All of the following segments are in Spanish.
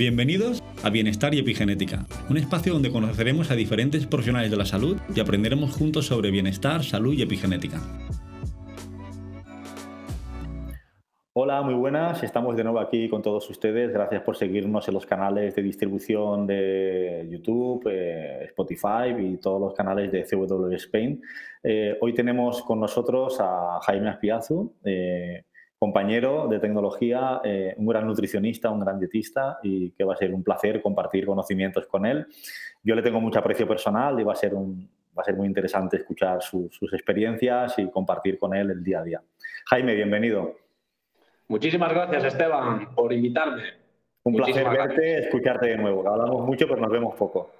Bienvenidos a Bienestar y Epigenética, un espacio donde conoceremos a diferentes profesionales de la salud y aprenderemos juntos sobre bienestar, salud y epigenética. Hola, muy buenas. Estamos de nuevo aquí con todos ustedes. Gracias por seguirnos en los canales de distribución de YouTube, eh, Spotify y todos los canales de CW Spain. Eh, hoy tenemos con nosotros a Jaime Aspiazu, eh, compañero de tecnología, un gran nutricionista, un gran dietista y que va a ser un placer compartir conocimientos con él. Yo le tengo mucho aprecio personal y va a ser, un, va a ser muy interesante escuchar sus experiencias y compartir con él el día a día. Jaime, bienvenido. Muchísimas gracias, Esteban, por invitarme. Un placer verte, escucharte de nuevo. Hablamos mucho, pero nos vemos poco.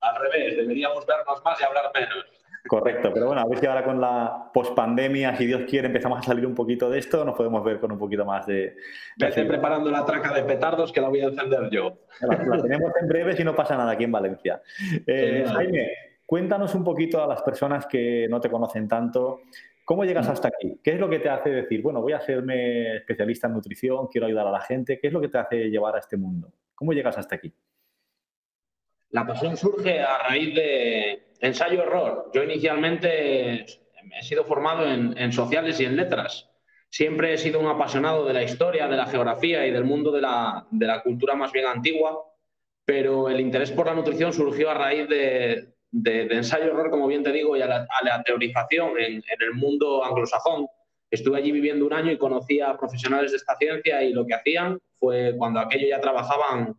Al revés, deberíamos vernos más y hablar menos. Correcto, pero bueno, a ver si ahora con la pospandemia, si Dios quiere, empezamos a salir un poquito de esto, nos podemos ver con un poquito más de. Vete preparando la traca de petardos que la voy a encender yo. La, tenemos en breve si no pasa nada aquí en Valencia. Eh, Jaime, cuéntanos un poquito a las personas que no te conocen tanto, ¿Cómo llegas hasta aquí? ¿Qué es lo que te hace decir, bueno, voy a hacerme especialista en nutrición, quiero ayudar a la gente? ¿Qué es lo que te hace llevar a este mundo? ¿Cómo llegas hasta aquí? La pasión surge a raíz de ensayo-error. Yo inicialmente he sido formado en, sociales y en letras. Siempre he sido un apasionado de la historia, de la geografía y del mundo de la, de la cultura más bien antigua, pero el interés por la nutrición surgió a raíz de, de, ensayo-error, como bien te digo, y a la, teorización en, el mundo anglosajón. Estuve allí viviendo un año y conocí a profesionales de esta ciencia y lo que hacían fue cuando aquello ya trabajaban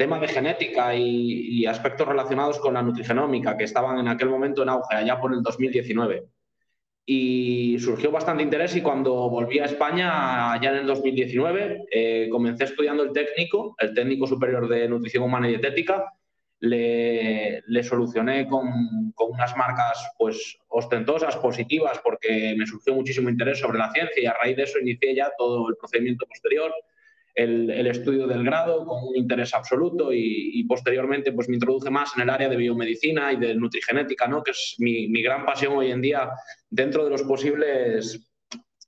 temas de genética y, aspectos relacionados con la nutrigenómica que estaban en aquel momento en auge, allá por el 2019. Y surgió bastante interés y cuando volví a España, ya en el 2019, eh, comencé estudiando el técnico, el técnico superior de nutrición humana y dietética, le, solucioné con, unas marcas pues ostentosas, positivas, porque me surgió muchísimo interés sobre la ciencia y a raíz de eso inicié ya todo el procedimiento posterior, el, estudio del grado con un interés absoluto y, posteriormente pues me introduje más en el área de biomedicina y de nutrigenética, ¿no? que es mi, gran pasión hoy en día dentro de los posibles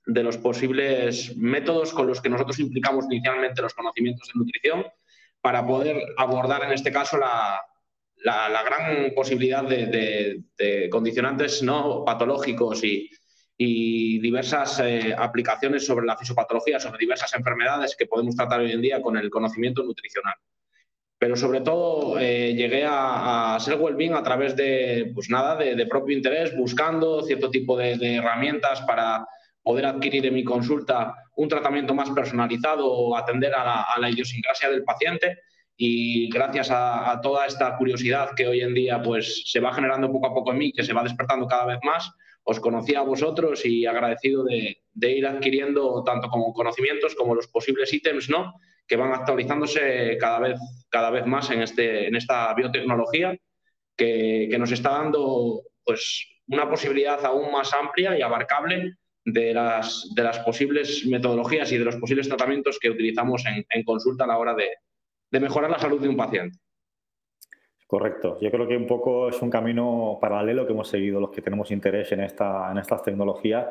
de los posibles métodos con los que nosotros implicamos inicialmente los conocimientos de nutrición para poder abordar en este caso la, la, gran posibilidad de, condicionantes no patológicos y, y diversas eh, aplicaciones sobre la fisiopatología, sobre diversas enfermedades que podemos tratar hoy en día con el conocimiento nutricional. Pero sobre todo eh, llegué a, ser well a través de, pues nada, de, propio interés, buscando cierto tipo de, herramientas para poder adquirir en mi consulta un tratamiento más personalizado o atender a la, idiosincrasia del paciente y gracias a, toda esta curiosidad que hoy en día pues se va generando poco a poco en mí, que se va despertando cada vez más, os conocí a vosotros y agradecido de, ir adquiriendo tanto como conocimientos como los posibles ítems ¿no? que van actualizándose cada vez, cada vez más en, este, en esta biotecnología que, nos está dando pues, una posibilidad aún más amplia y abarcable de las, posibles metodologías y de los posibles tratamientos que utilizamos en, consulta a la hora de mejorar la salud de un paciente. Correcto. Yo creo que un poco es un camino paralelo que hemos seguido los que tenemos interés en, esta, en estas tecnologías.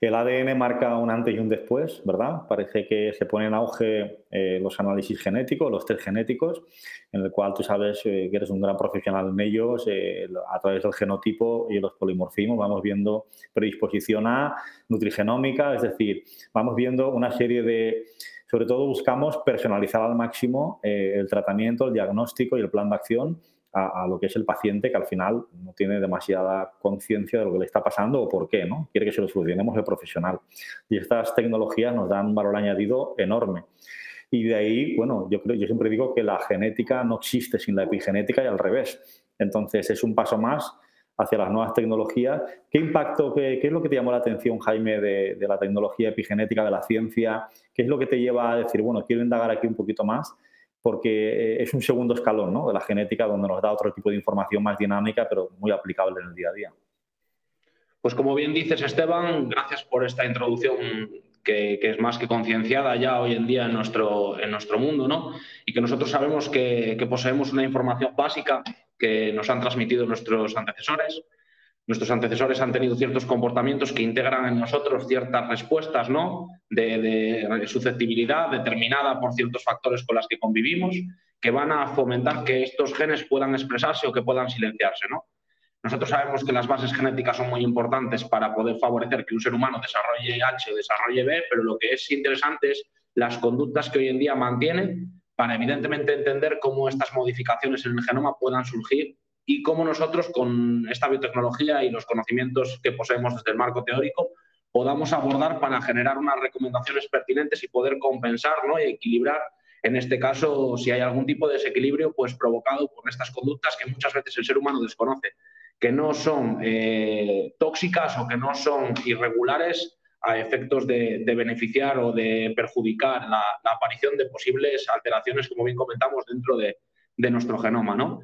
El ADN marca un antes y un después, ¿verdad? Parece que se pone en auge eh, los análisis genéticos, los test genéticos, en el cual tú sabes eh, que eres un gran profesional en ellos. Eh, a través del genotipo y los polimorfismos vamos viendo predisposición a nutrigenómica, es decir, vamos viendo una serie de sobre todo buscamos personalizar al máximo el tratamiento, el diagnóstico y el plan de acción a, lo que es el paciente que al final no tiene demasiada conciencia de lo que le está pasando o por qué, ¿no? Quiere que se lo solucionemos el profesional. Y estas tecnologías nos dan un valor añadido enorme. Y de ahí, bueno, yo, creo, yo siempre digo que la genética no existe sin la epigenética y al revés. Entonces es un paso más hacia las nuevas tecnologías. ¿Qué impacto, qué, qué es lo que te llamó la atención, Jaime, de, de, la tecnología epigenética, de la ciencia? ¿Qué es lo que te lleva a decir, bueno, quiero indagar aquí un poquito más? Porque eh, es un segundo escalón ¿no? de la genética donde nos da otro tipo de información más dinámica, pero muy aplicable en el día a día. Pues como bien dices, Esteban, gracias por esta introducción que, es más que concienciada ya hoy en día en nuestro, en nuestro mundo, ¿no? Y que nosotros sabemos que, que poseemos una información básica que nos han transmitido nuestros antecesores, nuestros antecesores han tenido ciertos comportamientos que integran en nosotros ciertas respuestas ¿no? de, de susceptibilidad determinada por ciertos factores con los que convivimos, que van a fomentar que estos genes puedan expresarse o que puedan silenciarse. ¿no? Nosotros sabemos que las bases genéticas son muy importantes para poder favorecer que un ser humano desarrolle H o desarrolle B, pero lo que es interesante es las conductas que hoy en día mantiene para evidentemente entender cómo estas modificaciones en el genoma puedan surgir y cómo nosotros con esta biotecnología y los conocimientos que poseemos desde el marco teórico podamos abordar para generar unas recomendaciones pertinentes y poder compensar ¿no? y equilibrar, en este caso, si hay algún tipo de desequilibrio pues provocado por estas conductas que muchas veces el ser humano desconoce, que no son eh, tóxicas o que no son irregulares a efectos de, beneficiar o de perjudicar la, aparición de posibles alteraciones, como bien comentamos, dentro de, de nuestro genoma. ¿no?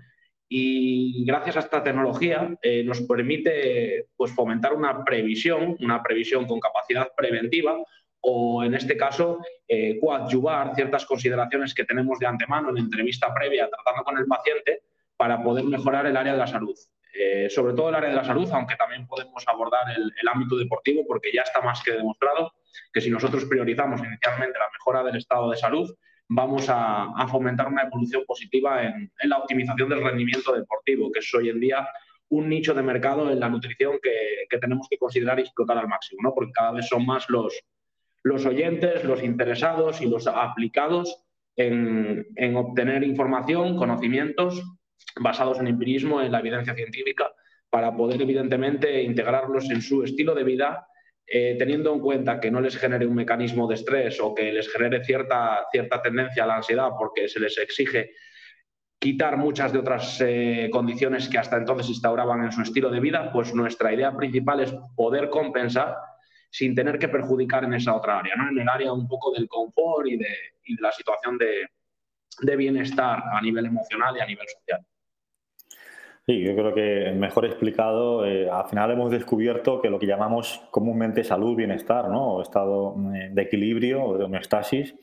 Y gracias a esta tecnología eh, nos permite pues, fomentar una previsión, una previsión con capacidad preventiva o en este caso eh, coadyuvar ciertas consideraciones que tenemos de antemano en entrevista previa tratando con el paciente para poder mejorar el área de la salud. Eh, sobre todo el área de la salud, aunque también podemos abordar el, el ámbito deportivo porque ya está más que demostrado que si nosotros priorizamos inicialmente la mejora del estado de salud, vamos a, fomentar una evolución positiva en, la optimización del rendimiento deportivo, que es hoy en día un nicho de mercado en la nutrición que, tenemos que considerar y explotar al máximo, ¿no? porque cada vez son más los, oyentes, los interesados y los aplicados en, en obtener información, conocimientos basados en empirismo, en la evidencia científica, para poder evidentemente integrarlos en su estilo de vida eh, teniendo en cuenta que no les genere un mecanismo de estrés o que les genere cierta, cierta tendencia a la ansiedad porque se les exige quitar muchas de otras eh, condiciones que hasta entonces instauraban en su estilo de vida, pues nuestra idea principal es poder compensar sin tener que perjudicar en esa otra área, ¿no? en el área un poco del confort y de, y de la situación de, de bienestar a nivel emocional y a nivel social. Sí, yo creo que mejor explicado, eh, al final hemos descubierto que lo que llamamos comúnmente salud, bienestar, ¿no? o estado eh, de equilibrio o de homeostasis,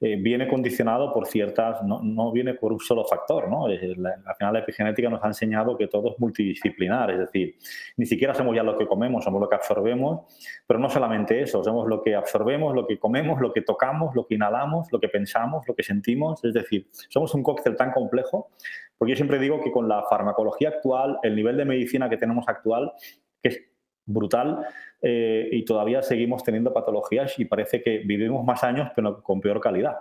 eh, viene condicionado por ciertas, no, no, viene por un solo factor. ¿no? al final la epigenética nos ha enseñado que todo es multidisciplinar, es decir, ni siquiera somos ya lo que comemos, somos lo que absorbemos, pero no solamente eso, somos lo que absorbemos, lo que comemos, lo que tocamos, lo que inhalamos, lo que pensamos, lo que sentimos, es decir, somos un cóctel tan complejo porque yo siempre digo que con la farmacología actual, el nivel de medicina que tenemos actual, que es brutal, eh, y todavía seguimos teniendo patologías y parece que vivimos más años, pero con peor calidad.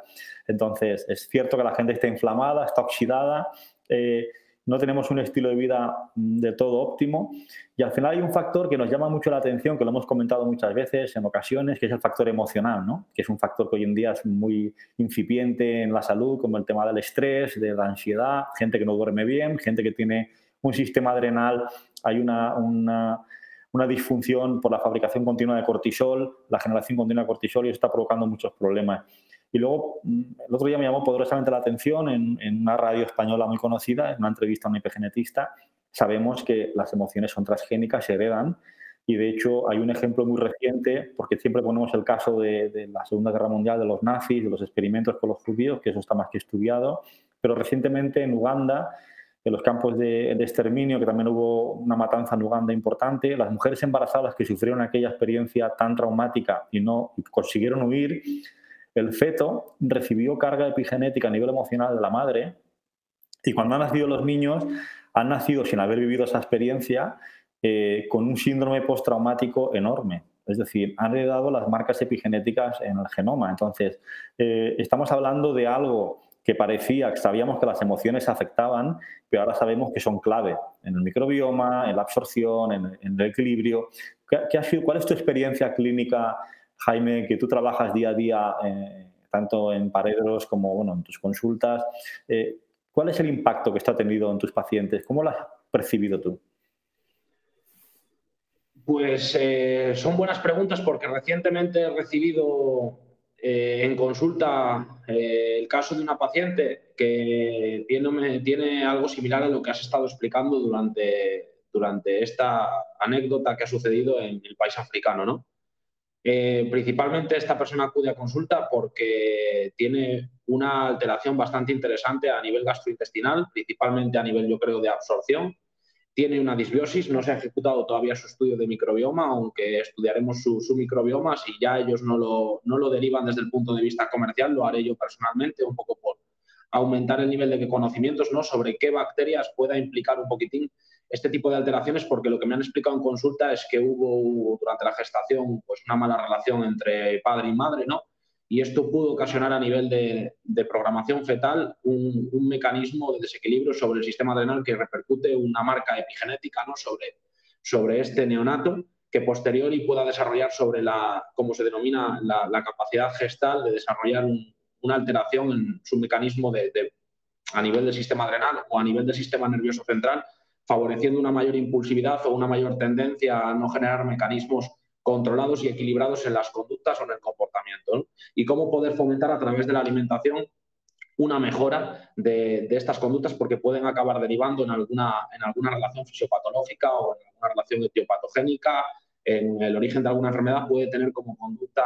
Entonces, es cierto que la gente está inflamada, está oxidada. Eh, no tenemos un estilo de vida mm, de todo óptimo y al final hay un factor que nos llama mucho la atención, que lo hemos comentado muchas veces en ocasiones, que es el factor emocional, ¿no? que es un factor que hoy en día es muy incipiente en la salud, como el tema del estrés, de la ansiedad, gente que no duerme bien, gente que tiene un sistema adrenal, hay una, una, una disfunción por la fabricación continua de cortisol, la generación continua de cortisol y eso está provocando muchos problemas. Y luego, mm, el otro día me llamó poderosamente la atención en, una radio española muy conocida, en una entrevista a un epigenetista, sabemos que las emociones son transgénicas, se heredan, y de hecho hay un ejemplo muy reciente, porque siempre ponemos el caso de, la Segunda Guerra Mundial, de los nazis, de los experimentos con los judíos, que eso está más que estudiado, pero recientemente en Uganda, en los campos de, de, exterminio, que también hubo una matanza en Uganda importante, las mujeres embarazadas que sufrieron aquella experiencia tan traumática y no consiguieron huir, el feto recibió carga epigenética a nivel emocional de la madre y cuando han nacido los niños, han nacido sin haber vivido esa experiencia eh, con un síndrome postraumático enorme. Es decir, han heredado las marcas epigenéticas en el genoma. Entonces, eh, estamos hablando de algo que parecía, sabíamos que las emociones afectaban, pero ahora sabemos que son clave en el microbioma, en la absorción, en, el equilibrio. ¿Qué, ha sido, ¿Cuál es tu experiencia clínica Jaime, que tú trabajas día a día, eh, tanto en Paredros como bueno, en tus consultas, eh, ¿cuál es el impacto que esto ha tenido en tus pacientes? ¿Cómo lo has percibido tú? Pues eh, son buenas preguntas porque recientemente he recibido en consulta el caso de una paciente que tiene, tiene, algo similar a lo que has estado explicando durante, durante esta anécdota que ha sucedido en el país africano, ¿no? Eh, principalmente esta persona acude a consulta porque tiene una alteración bastante interesante a nivel gastrointestinal, principalmente a nivel, yo creo, de absorción. Tiene una disbiosis, no se ha ejecutado todavía su estudio de microbioma, aunque estudiaremos su, microbioma, si ya ellos no lo, no lo derivan desde el punto de vista comercial, lo haré yo personalmente, un poco por aumentar el nivel de conocimientos ¿no? sobre qué bacterias pueda implicar un poquitín este tipo de alteraciones, porque lo que me han explicado en consulta es que hubo durante la gestación pues, una mala relación entre padre y madre, ¿no? Y esto pudo ocasionar a nivel de, programación fetal un, mecanismo de desequilibrio sobre el sistema adrenal que repercute una marca epigenética ¿no? sobre, sobre este neonato que posteriori pueda desarrollar sobre la, como se denomina, la, capacidad gestal de desarrollar una alteración en su mecanismo de, a nivel del sistema adrenal o a nivel del sistema nervioso central, favoreciendo una mayor impulsividad o una mayor tendencia a no generar mecanismos controlados y equilibrados en las conductas o en el comportamiento. Y cómo poder fomentar a través de la alimentación una mejora de, estas conductas porque pueden acabar derivando en alguna, en alguna relación fisiopatológica o en alguna relación etiopatogénica, en el origen de alguna enfermedad puede tener como conducta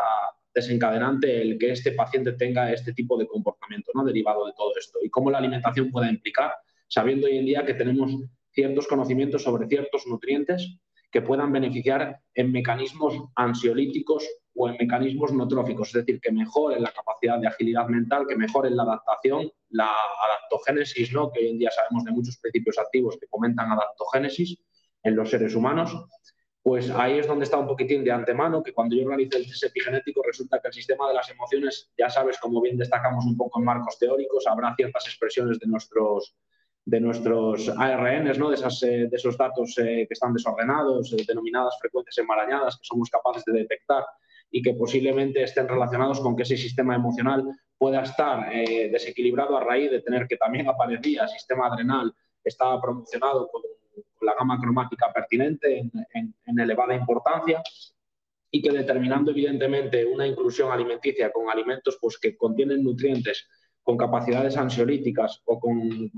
desencadenante el que este paciente tenga este tipo de comportamiento ¿no? derivado de todo esto y cómo la alimentación puede implicar, sabiendo hoy en día que tenemos ciertos conocimientos sobre ciertos nutrientes que puedan beneficiar en mecanismos ansiolíticos o en mecanismos notróficos, es decir, que mejoren la capacidad de agilidad mental, que mejoren la adaptación, la adaptogénesis, ¿no? que hoy en día sabemos de muchos principios activos que fomentan adaptogénesis en los seres humanos, pues ahí es donde está un poquitín de antemano, que cuando yo realice el test epigenético resulta que el sistema de las emociones, ya sabes, como bien destacamos un poco en marcos teóricos, habrá ciertas expresiones de nuestros de nuestros ARNs, ¿no? de, esas, eh, de esos datos eh, que están desordenados, eh, denominadas frecuencias enmarañadas, que somos capaces de detectar y que posiblemente estén relacionados con que ese sistema emocional pueda estar desequilibrado a raíz de tener que también aparecía sistema adrenal, estaba promocionado con, la gama cromática pertinente en, en elevada importancia y que determinando evidentemente una inclusión alimenticia con alimentos pues, que contienen nutrientes con capacidades ansiolíticas o con,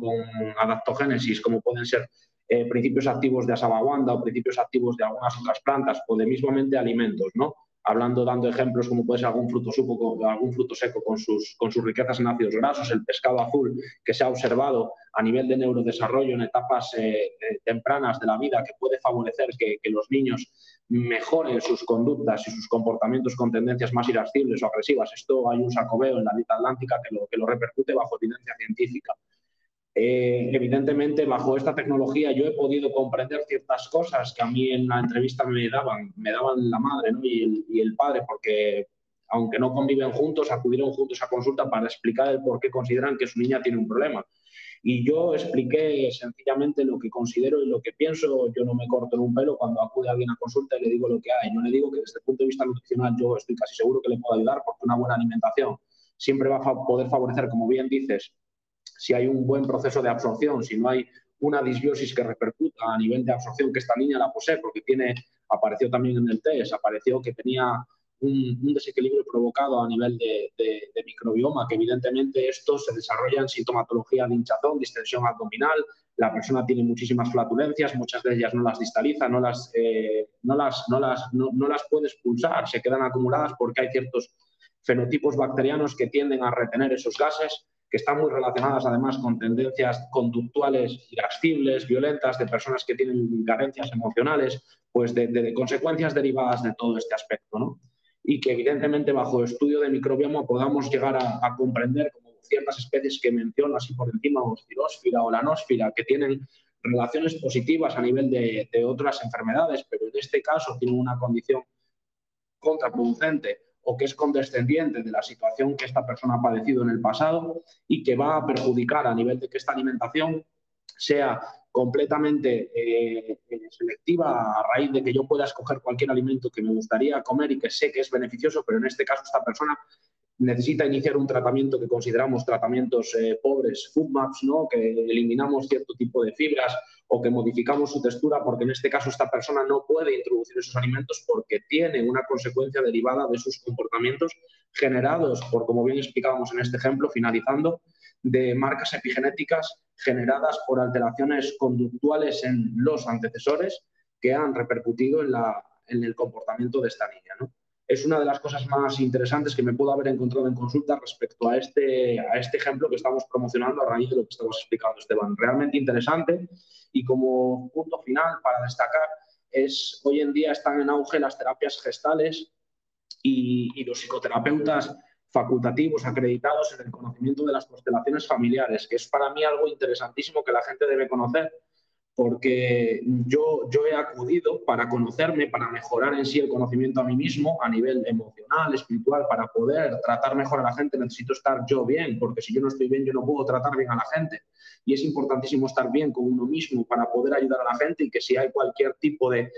adaptogénesis, como pueden ser eh, principios activos de asabawanda o principios activos de algunas otras plantas o de mismamente alimentos, ¿no? Hablando, dando ejemplos como puede ser algún fruto, algún fruto seco con sus, con sus riquezas en ácidos grasos, el pescado azul que se ha observado a nivel de neurodesarrollo en etapas eh, eh, tempranas de la vida que puede favorecer que, que los niños mejore sus conductas y sus comportamientos con tendencias más irascibles o agresivas. Esto hay un sacobeo en la dieta atlántica que lo, que lo repercute bajo evidencia científica. Eh, evidentemente, bajo esta tecnología yo he podido comprender ciertas cosas que a mí en la entrevista me daban, me daban la madre y, el, y, el, padre, porque aunque no conviven juntos, acudieron juntos a consulta para explicar el por qué consideran que su niña tiene un problema. Y yo expliqué sencillamente lo que considero y lo que pienso. Yo no me corto en un pelo cuando acude alguien a consulta y le digo lo que hay. Yo le digo que desde el punto de vista nutricional yo estoy casi seguro que le puedo ayudar porque una buena alimentación siempre va a poder favorecer, como bien dices, si hay un buen proceso de absorción, si no hay una disbiosis que repercuta a nivel de absorción que esta niña la posee, porque tiene, apareció también en el test, apareció que tenía un, desequilibrio provocado a nivel de, microbioma, que evidentemente esto se desarrolla en sintomatología de hinchazón, distensión abdominal, la persona tiene muchísimas flatulencias, muchas de ellas no las distaliza, no las, eh, no las, no las, no, las puede expulsar, se quedan acumuladas porque hay ciertos fenotipos bacterianos que tienden a retener esos gases, que están muy relacionadas además con tendencias conductuales irascibles, violentas, de personas que tienen carencias emocionales, pues de, consecuencias derivadas de todo este aspecto. ¿no? y que evidentemente bajo estudio de microbioma podamos llegar a, comprender como ciertas especies que menciono así por encima, oscilósfera o lanósfera, que tienen relaciones positivas a nivel de, otras enfermedades, pero en este caso tienen una condición contraproducente o que es condescendiente de la situación que esta persona ha padecido en el pasado y que va a perjudicar a nivel de que esta alimentación sea completamente eh, eh, selectiva a raíz de que yo pueda escoger cualquier alimento que me gustaría comer y que sé que es beneficioso, pero en este caso esta persona necesita iniciar un tratamiento que consideramos tratamientos eh, pobres, food maps, ¿no? que eliminamos cierto tipo de fibras o que modificamos su textura, porque en este caso esta persona no puede introducir esos alimentos porque tiene una consecuencia derivada de sus comportamientos generados por, como bien explicábamos en este ejemplo, finalizando, de marcas epigenéticas generadas por alteraciones conductuales en los antecesores que han repercutido en, la, en el comportamiento de esta niña. Es una de las cosas más interesantes que me puedo haber encontrado en consulta respecto a este, a este ejemplo que estamos promocionando a raíz de lo que estamos explicando, Esteban. Realmente interesante y como punto final para destacar es hoy en día están en auge las terapias gestales y, y los psicoterapeutas facultativos acreditados en el conocimiento de las constelaciones familiares, que es para mí algo interesantísimo que la gente debe conocer porque yo, yo he acudido para conocerme, para mejorar en sí el conocimiento a mí mismo a nivel emocional, espiritual, para poder tratar mejor a la gente, necesito estar yo bien, porque si yo no estoy bien, yo no puedo tratar bien a la gente. Y es importantísimo estar bien con uno mismo para poder ayudar a la gente y que si hay cualquier tipo de,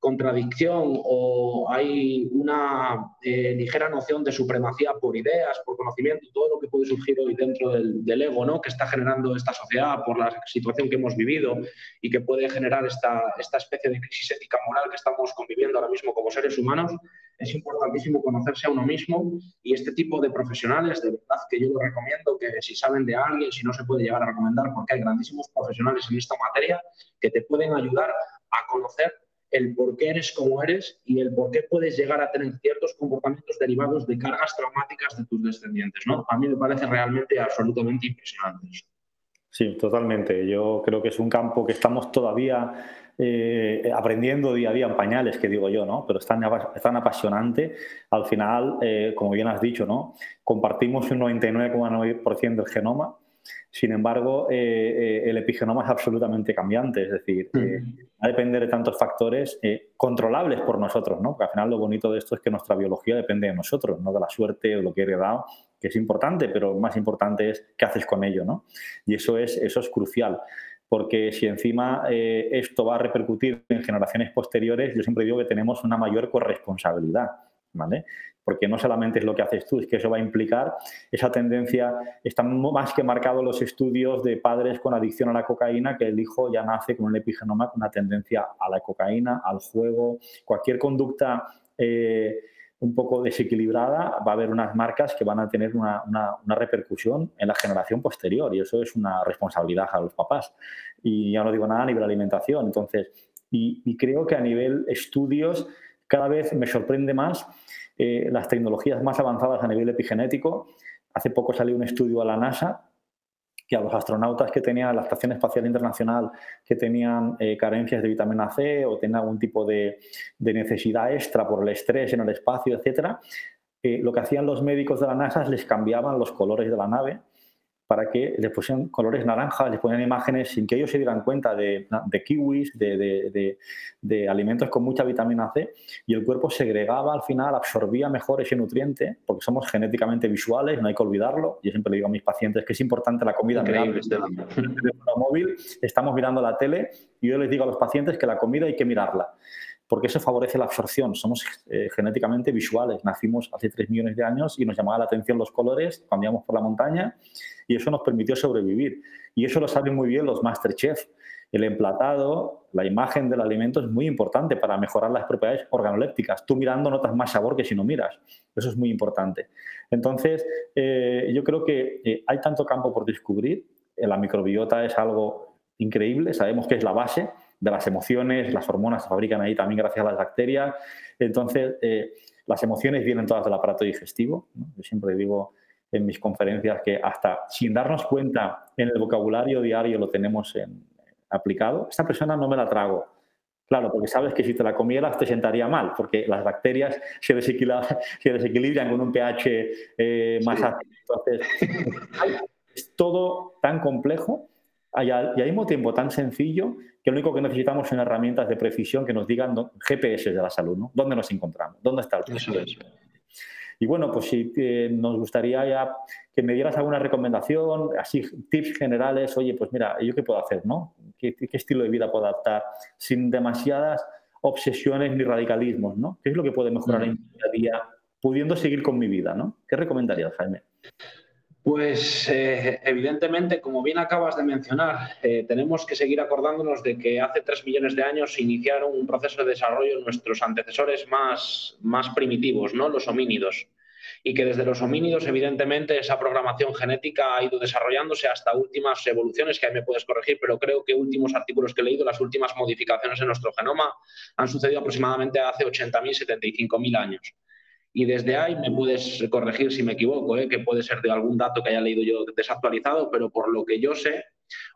contradicción o hay una eh, ligera noción de supremacía por ideas, por conocimiento, todo lo que puede surgir hoy dentro del, ego ¿no? que está generando esta sociedad por la situación que hemos vivido y que puede generar esta, esta especie de crisis ética moral que estamos conviviendo ahora mismo como seres humanos, es importantísimo conocerse a uno mismo y este tipo de profesionales, de verdad que yo lo recomiendo, que si saben de alguien, si no se puede llegar a recomendar, porque hay grandísimos profesionales en esta materia que te pueden ayudar a conocer el por qué eres como eres y el por qué puedes llegar a tener ciertos comportamientos derivados de cargas traumáticas de tus descendientes. ¿no? A mí me parece realmente absolutamente impresionante. Sí, totalmente. Yo creo que es un campo que estamos todavía eh, aprendiendo día a día en pañales, que digo yo, ¿no? Pero es tan, apasionante. Al final, eh, como bien has dicho, ¿no? Compartimos un 99,9% del genoma sin embargo, eh, eh, el epigenoma es absolutamente cambiante, es decir, eh, va a depender de tantos factores controlables por nosotros, ¿no? Porque al final lo bonito de esto es que nuestra biología depende de nosotros, no de la suerte o lo que he heredado, que es importante, pero más importante es qué haces con ello, ¿no? Y eso es, eso es crucial porque si encima esto va a repercutir en generaciones posteriores, yo siempre digo que tenemos una mayor corresponsabilidad. ¿vale? Porque no solamente es lo que haces tú, es que eso va a implicar esa tendencia, están más que marcados los estudios de padres con adicción a la cocaína, que el hijo ya nace con un epigenoma con una tendencia a la cocaína, al juego, cualquier conducta eh, un poco desequilibrada, va a haber unas marcas que van a tener una, repercusión en la generación posterior y eso es una responsabilidad a los papás. Y ya no digo nada a nivel alimentación. Entonces, y creo que a nivel estudios cada vez me sorprende más eh, las tecnologías más avanzadas a nivel epigenético. Hace poco salió un estudio a la NASA que a los astronautas que tenían la Estación Espacial Internacional que tenían eh, carencias de vitamina C o tenían algún tipo de, necesidad extra por el estrés en el espacio, etcétera, eh, lo que hacían los médicos de la NASA es les cambiaban los colores de la nave para que les pusieran colores naranjas, les ponían imágenes sin que ellos se dieran cuenta de, kiwis, de, alimentos con mucha vitamina C, y el cuerpo segregaba al final, absorbía mejor ese nutriente, porque somos genéticamente visuales, no hay que olvidarlo. Yo siempre le digo a mis pacientes que es importante la comida. Increíble, este el teléfono móvil, estamos mirando la tele, y yo les digo a los pacientes que la comida hay que mirarla porque eso favorece la absorción. Somos eh, genéticamente visuales. Nacimos hace 3 millones de años y nos llamaba la atención los colores cuando íbamos por la montaña y eso nos permitió sobrevivir. Y eso lo saben muy bien los Masterchef. El emplatado, la imagen del alimento es muy importante para mejorar las propiedades organolépticas. Tú mirando notas más sabor que si no miras. Eso es muy importante. Entonces, eh, yo creo que eh, hay tanto campo por descubrir. La microbiota es algo increíble, sabemos que es la base, de las emociones, las hormonas se fabrican ahí también gracias a las bacterias. Entonces, eh, las emociones vienen todas del aparato digestivo. Yo siempre digo en mis conferencias que hasta sin darnos cuenta en el vocabulario diario lo tenemos aplicado. Esta persona no me la trago. Claro, porque sabes que si te la comieras te sentaría mal, porque las bacterias se desequilibran, con un pH eh, más alto. Entonces, es todo tan complejo y al mismo tiempo tan sencillo que lo único que necesitamos son herramientas de precisión que nos digan GPS de la salud, ¿no? ¿Dónde nos encontramos? ¿Dónde está el Y bueno, pues si nos gustaría ya que me dieras alguna recomendación, así tips generales, oye, pues mira, ¿yo qué puedo hacer, no? ¿Qué, estilo de vida puedo adaptar sin demasiadas obsesiones ni radicalismos, ¿no? ¿Qué es lo que puede mejorar en mi día a día pudiendo seguir con mi vida, ¿no? ¿Qué recomendarías, Jaime? Pues eh, evidentemente, como bien acabas de mencionar, eh, tenemos que seguir acordándonos de que hace tres millones de años iniciaron un proceso de desarrollo nuestros antecesores más, más primitivos, ¿no? los homínidos. Y que desde los homínidos, evidentemente, esa programación genética ha ido desarrollándose hasta últimas evoluciones, que ahí me puedes corregir, pero creo que últimos artículos que he leído, las últimas modificaciones en nuestro genoma han sucedido aproximadamente hace 80.000, 75.000 años. Y desde ahí me puedes corregir si me equivoco, ¿eh? que puede ser de algún dato que haya leído yo desactualizado, pero por lo que yo sé,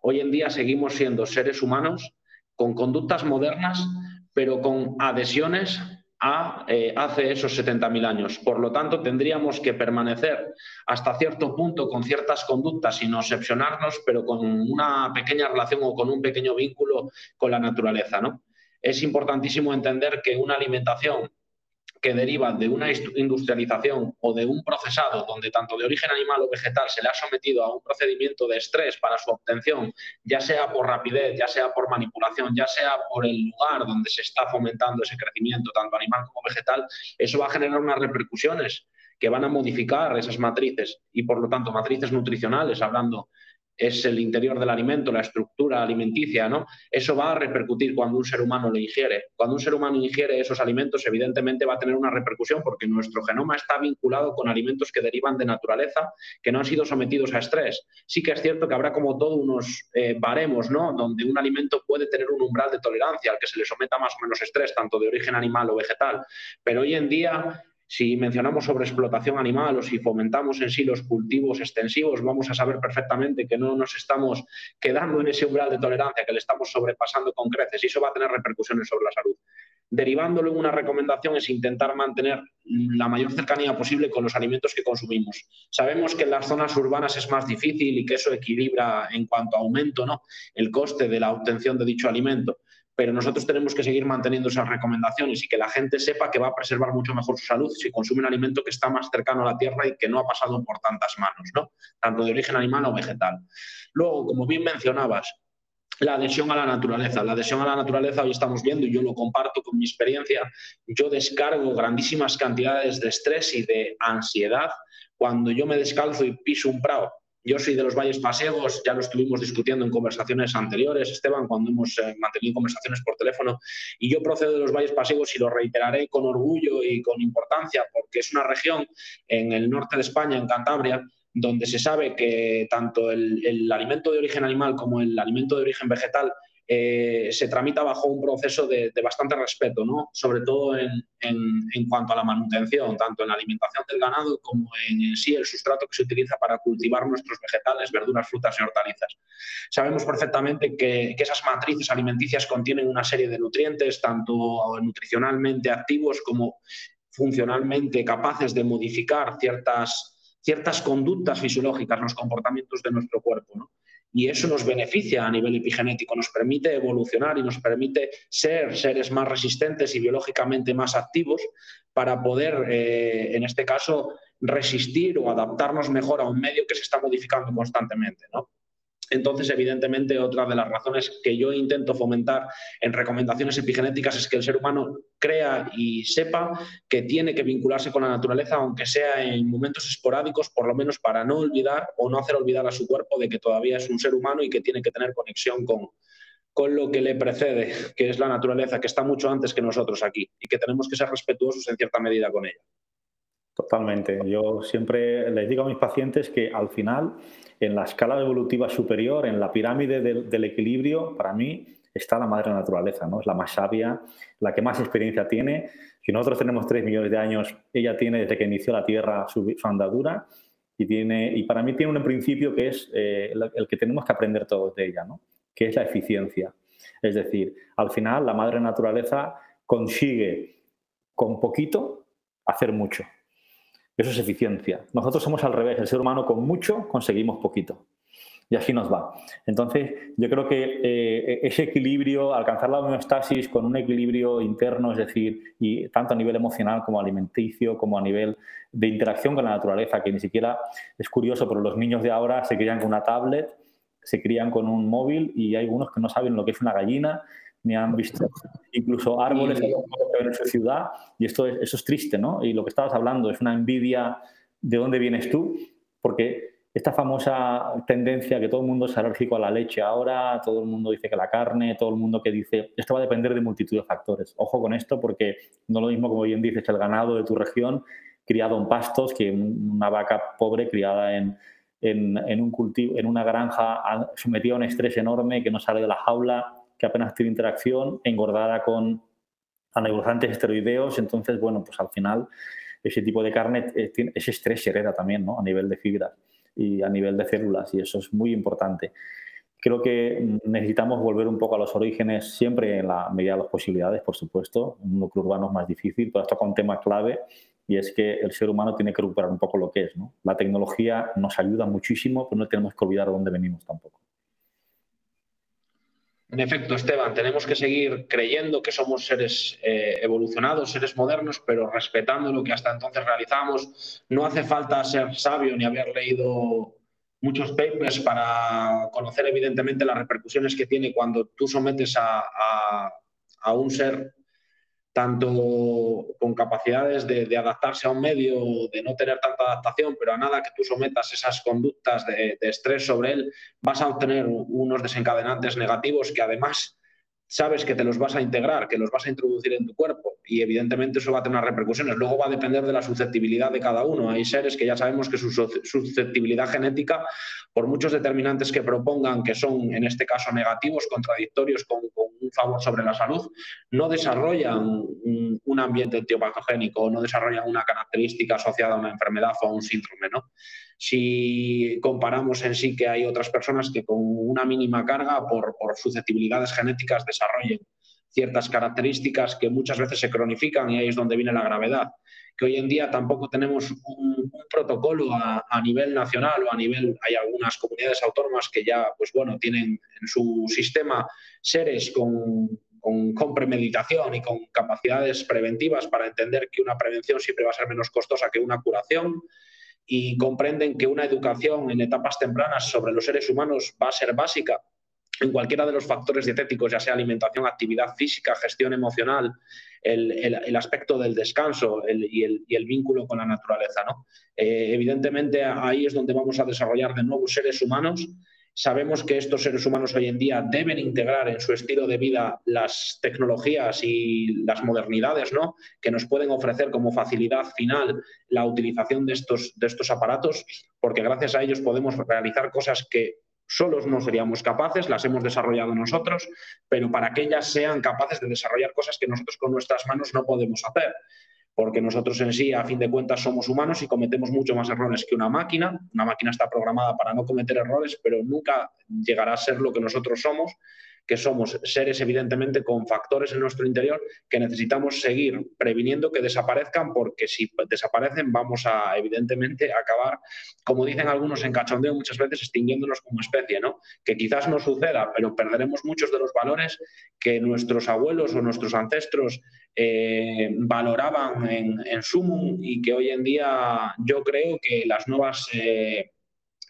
hoy en día seguimos siendo seres humanos con conductas modernas, pero con adhesiones a eh, hace esos 70.000 años. Por lo tanto, tendríamos que permanecer hasta cierto punto con ciertas conductas sin obsesionarnos, pero con una pequeña relación o con un pequeño vínculo con la naturaleza. ¿no? Es importantísimo entender que una alimentación que derivan de una industrialización o de un procesado donde tanto de origen animal o vegetal se le ha sometido a un procedimiento de estrés para su obtención, ya sea por rapidez, ya sea por manipulación, ya sea por el lugar donde se está fomentando ese crecimiento, tanto animal como vegetal, eso va a generar unas repercusiones que van a modificar esas matrices y por lo tanto matrices nutricionales, hablando es el interior del alimento, la estructura alimenticia, ¿no? Eso va a repercutir cuando un ser humano lo ingiere. Cuando un ser humano ingiere esos alimentos, evidentemente va a tener una repercusión porque nuestro genoma está vinculado con alimentos que derivan de naturaleza, que no han sido sometidos a estrés. Sí que es cierto que habrá como todos unos eh, baremos, ¿no? Donde un alimento puede tener un umbral de tolerancia al que se le someta más o menos estrés, tanto de origen animal o vegetal. Pero hoy en día si mencionamos sobre explotación animal o si fomentamos en sí los cultivos extensivos, vamos a saber perfectamente que no nos estamos quedando en ese umbral de tolerancia, que le estamos sobrepasando con creces y eso va a tener repercusiones sobre la salud. Derivándolo en una recomendación es intentar mantener la mayor cercanía posible con los alimentos que consumimos. Sabemos que en las zonas urbanas es más difícil y que eso equilibra en cuanto a aumento ¿no? el coste de la obtención de dicho alimento pero nosotros tenemos que seguir manteniendo esas recomendaciones y que la gente sepa que va a preservar mucho mejor su salud si consume un alimento que está más cercano a la tierra y que no ha pasado por tantas manos, ¿no? tanto de origen animal o vegetal. Luego, como bien mencionabas, la adhesión a la naturaleza. La adhesión a la naturaleza hoy estamos viendo, y yo lo comparto con mi experiencia, yo descargo grandísimas cantidades de estrés y de ansiedad cuando yo me descalzo y piso un prado yo soy de los Valles Pasegos, ya lo estuvimos discutiendo en conversaciones anteriores, Esteban, cuando hemos eh, mantenido conversaciones por teléfono, y yo procedo de los Valles Pasegos y lo reiteraré con orgullo y con importancia, porque es una región en el norte de España, en Cantabria, donde se sabe que tanto el alimento de origen animal como el alimento de origen vegetal eh, se tramita bajo un proceso de, bastante respeto, ¿no? sobre todo en, cuanto a la manutención, tanto en la alimentación del ganado como en, sí el sustrato que se utiliza para cultivar nuestros vegetales, verduras, frutas y hortalizas. Sabemos perfectamente que, que esas matrices alimenticias contienen una serie de nutrientes, tanto nutricionalmente activos como funcionalmente capaces de modificar ciertas, ciertas conductas fisiológicas, los comportamientos de nuestro cuerpo. ¿no? Y eso nos beneficia a nivel epigenético, nos permite evolucionar y nos permite ser seres más resistentes y biológicamente más activos para poder, eh, en este caso, resistir o adaptarnos mejor a un medio que se está modificando constantemente. ¿no? Entonces, evidentemente, otra de las razones que yo intento fomentar en recomendaciones epigenéticas es que el ser humano crea y sepa que tiene que vincularse con la naturaleza, aunque sea en momentos esporádicos, por lo menos para no olvidar o no hacer olvidar a su cuerpo de que todavía es un ser humano y que tiene que tener conexión con, con lo que le precede, que es la naturaleza, que está mucho antes que nosotros aquí y que tenemos que ser respetuosos en cierta medida con ella. Totalmente. Yo siempre les digo a mis pacientes que al final en la escala evolutiva superior, en la pirámide del, equilibrio, para mí está la madre naturaleza, ¿no? Es la más sabia, la que más experiencia tiene. Si nosotros tenemos tres millones de años, ella tiene desde que inició la Tierra su, andadura y, tiene, y para mí tiene un principio que es eh, el, que tenemos que aprender todos de ella, ¿no? Que es la eficiencia. Es decir, al final la madre naturaleza consigue con poquito hacer mucho. Eso es eficiencia. Nosotros somos al revés, el ser humano con mucho conseguimos poquito. Y así nos va. Entonces, yo creo que eh, ese equilibrio, alcanzar la homeostasis con un equilibrio interno, es decir, y tanto a nivel emocional como alimenticio, como a nivel de interacción con la naturaleza, que ni siquiera es curioso, pero los niños de ahora se crían con una tablet, se crían con un móvil y hay algunos que no saben lo que es una gallina, ni han visto incluso árboles en su ciudad y esto es, eso es triste, ¿no? Y lo que estabas hablando es una envidia de dónde vienes tú, porque esta famosa tendencia que todo el mundo es alérgico a la leche ahora, todo el mundo dice que la carne, todo el mundo que dice, esto va a depender de multitud de factores. Ojo con esto porque no lo mismo como bien dices el ganado de tu región criado en pastos que una vaca pobre criada en, en, en un cultivo, en una granja sometida a un estrés enorme que no sale de la jaula que apenas tiene interacción, engordada con anabolizantes esteroideos. Entonces, bueno, pues al final ese tipo de carne, eh, ese estrés hereda también, ¿no? A nivel de fibras y a nivel de células, y eso es muy importante. Creo que necesitamos volver un poco a los orígenes, siempre en la medida de las posibilidades, por supuesto. Un núcleo urbano es más difícil, pero esto con un tema clave y es que el ser humano tiene que recuperar un poco lo que es. ¿no? La tecnología nos ayuda muchísimo, pero no tenemos que olvidar de dónde venimos tampoco. En efecto, Esteban, tenemos que seguir creyendo que somos seres eh, evolucionados, seres modernos, pero respetando lo que hasta entonces realizamos. No hace falta ser sabio ni haber leído muchos papers para conocer evidentemente las repercusiones que tiene cuando tú sometes a, a un ser tanto con capacidades de, adaptarse a un medio, de no tener tanta adaptación, pero a nada que tú sometas esas conductas de, de estrés sobre él, vas a obtener unos desencadenantes negativos que además sabes que te los vas a integrar, que los vas a introducir en tu cuerpo y evidentemente eso va a tener repercusiones. Luego va a depender de la susceptibilidad de cada uno. Hay seres que ya sabemos que su susceptibilidad genética, por muchos determinantes que propongan que son en este caso negativos, contradictorios con, un favor sobre la salud, no desarrollan un, un ambiente etiopatogénico, no desarrollan una característica asociada a una enfermedad o a un síndrome. ¿no? Si comparamos en sí que hay otras personas que con una mínima carga, por, susceptibilidades genéticas, desarrollen ciertas características que muchas veces se cronifican y ahí es donde viene la gravedad. Que hoy en día tampoco tenemos un, protocolo a, nivel nacional o a nivel, hay algunas comunidades autónomas que ya, pues bueno, tienen en su sistema seres con, con, premeditación y con capacidades preventivas para entender que una prevención siempre va a ser menos costosa que una curación y comprenden que una educación en etapas tempranas sobre los seres humanos va a ser básica en cualquiera de los factores dietéticos, ya sea alimentación, actividad física, gestión emocional, el, aspecto del descanso y, el, vínculo con la naturaleza. ¿no? Eh, evidentemente ahí es donde vamos a desarrollar de nuevo seres humanos Sabemos que estos seres humanos hoy en día deben integrar en su estilo de vida las tecnologías y las modernidades ¿no? que nos pueden ofrecer como facilidad final la utilización de estos, de estos aparatos, porque gracias a ellos podemos realizar cosas que solos no seríamos capaces, las hemos desarrollado nosotros, pero para que ellas sean capaces de desarrollar cosas que nosotros con nuestras manos no podemos hacer porque nosotros en sí, a fin de cuentas, somos humanos y cometemos mucho más errores que una máquina. Una máquina está programada para no cometer errores, pero nunca llegará a ser lo que nosotros somos que somos seres evidentemente con factores en nuestro interior que necesitamos seguir previniendo que desaparezcan porque si desaparecen vamos a evidentemente acabar, como dicen algunos en cachondeo muchas veces, extinguiéndonos como especie, ¿no? Que quizás no suceda, pero perderemos muchos de los valores que nuestros abuelos o nuestros ancestros eh, valoraban en, en sumo y que hoy en día yo creo que las nuevas... Eh,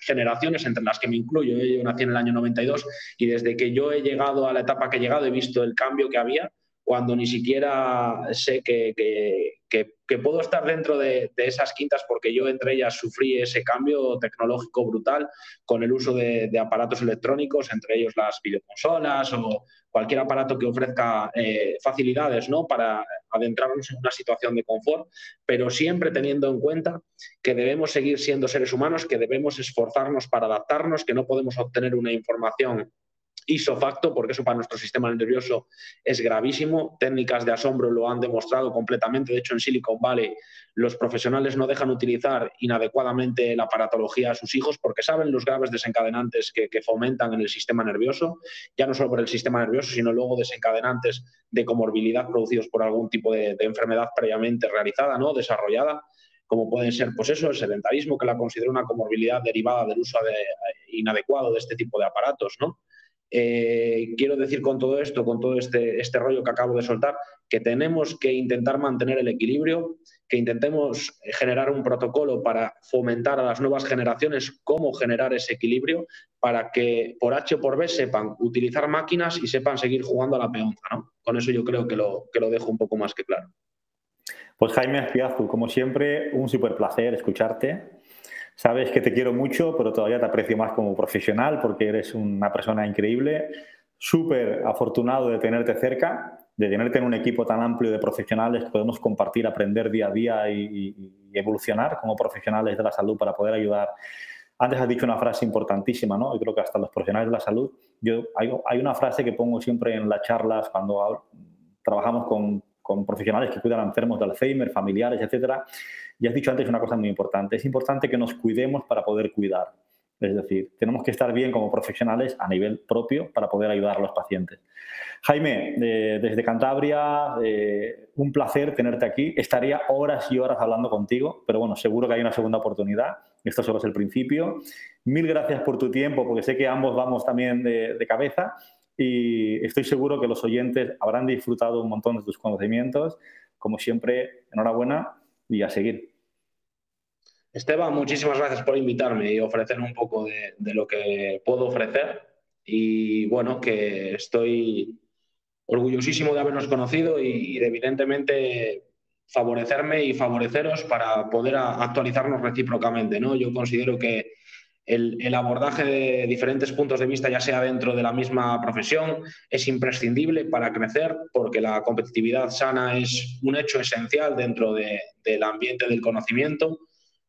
generaciones, entre las que me incluyo. Yo nací en el año 92 y desde que yo he llegado a la etapa que he llegado he visto el cambio que había cuando ni siquiera sé que, que, puedo estar dentro de, esas quintas porque yo entre ellas sufrí ese cambio tecnológico brutal con el uso de, aparatos electrónicos, entre ellos las videoconsolas o cualquier aparato que ofrezca eh, facilidades ¿no? para adentrarnos en una situación de confort, pero siempre teniendo en cuenta que debemos seguir siendo seres humanos, que debemos esforzarnos para adaptarnos, que no podemos obtener una información isofacto, porque eso para nuestro sistema nervioso es gravísimo. Técnicas de asombro lo han demostrado completamente. De hecho, en Silicon Valley los profesionales no dejan utilizar inadecuadamente la aparatología a sus hijos porque saben los graves desencadenantes que, fomentan en el sistema nervioso, ya no solo por el sistema nervioso, sino luego desencadenantes de comorbilidad producidos por algún tipo de, enfermedad previamente realizada, ¿no? desarrollada como pueden ser, pues eso, el sedentarismo, que la considero una comorbilidad derivada del uso eh, inadecuado de este tipo de aparatos, ¿no? Eh, quiero decir con todo esto, con todo este, este rollo que acabo de soltar, que tenemos que intentar mantener el equilibrio, que intentemos generar un protocolo para fomentar a las nuevas generaciones cómo generar ese equilibrio para que por H o por B sepan utilizar máquinas y sepan seguir jugando a la peonza. ¿no? Con eso yo creo que lo, que lo dejo un poco más que claro. Pues Jaime Aspiazu, como siempre, un súper placer escucharte. Sabes que te quiero mucho, pero todavía te aprecio más como profesional porque eres una persona increíble. Súper afortunado de tenerte cerca, de tenerte en un equipo tan amplio de profesionales que podemos compartir, aprender día a día y, evolucionar como profesionales de la salud para poder ayudar. Antes has dicho una frase importantísima, ¿no? Yo creo que hasta los profesionales de la salud, yo, hay, hay una frase que pongo siempre en las charlas cuando trabajamos con, con profesionales que cuidan enfermos de Alzheimer, familiares, etcétera, Y has dicho antes una cosa muy importante. Es importante que nos cuidemos para poder cuidar. Es decir, tenemos que estar bien como profesionales a nivel propio para poder ayudar a los pacientes. Jaime, desde Cantabria, un placer tenerte aquí. Estaría horas y horas hablando contigo, pero bueno, seguro que hay una segunda oportunidad. Esto solo es el principio. Mil gracias por tu tiempo, porque sé que ambos vamos también de cabeza y estoy seguro que los oyentes habrán disfrutado un montón de tus conocimientos. Como siempre, enhorabuena y a seguir. Esteban, muchísimas gracias por invitarme y ofrecerme un poco de, lo que puedo ofrecer. Y bueno, que estoy orgullosísimo de habernos conocido y, de evidentemente favorecerme y favoreceros para poder actualizarnos recíprocamente. ¿no? Yo considero que el, abordaje de diferentes puntos de vista, ya sea dentro de la misma profesión, es imprescindible para crecer porque la competitividad sana es un hecho esencial dentro de, del ambiente del conocimiento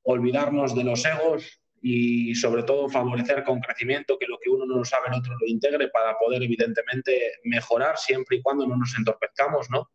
olvidarnos de los egos y sobre todo favorecer con crecimiento que lo que uno no sabe el otro lo integre para poder evidentemente mejorar siempre y cuando no nos entorpezcamos, ¿no?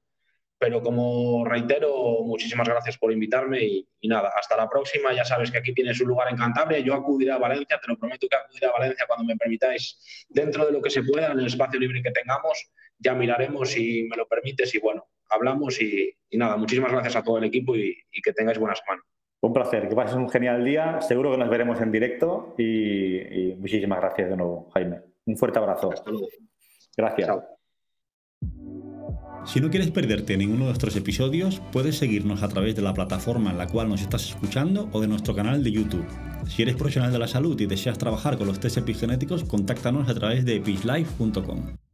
Pero como reitero, muchísimas gracias por invitarme y, nada, hasta la próxima. Ya sabes que aquí tienes un lugar en Cantabria. Yo acudiré a Valencia, te lo prometo que acudiré a Valencia cuando me permitáis, dentro de lo que se pueda, en el espacio libre que tengamos. Ya miraremos si me lo permites y bueno, hablamos y, nada, muchísimas gracias a todo el equipo y, y que tengáis buena semana. Un placer, que pases un genial día. Seguro que nos veremos en directo y, muchísimas gracias de nuevo, Jaime. Un fuerte abrazo. Gracias. Si no quieres perderte ninguno de nuestros episodios, puedes seguirnos a través de la plataforma en la cual nos estás escuchando o de nuestro canal de YouTube. Si eres profesional de la salud y deseas trabajar con los test epigenéticos, contáctanos a través de epixlife.com.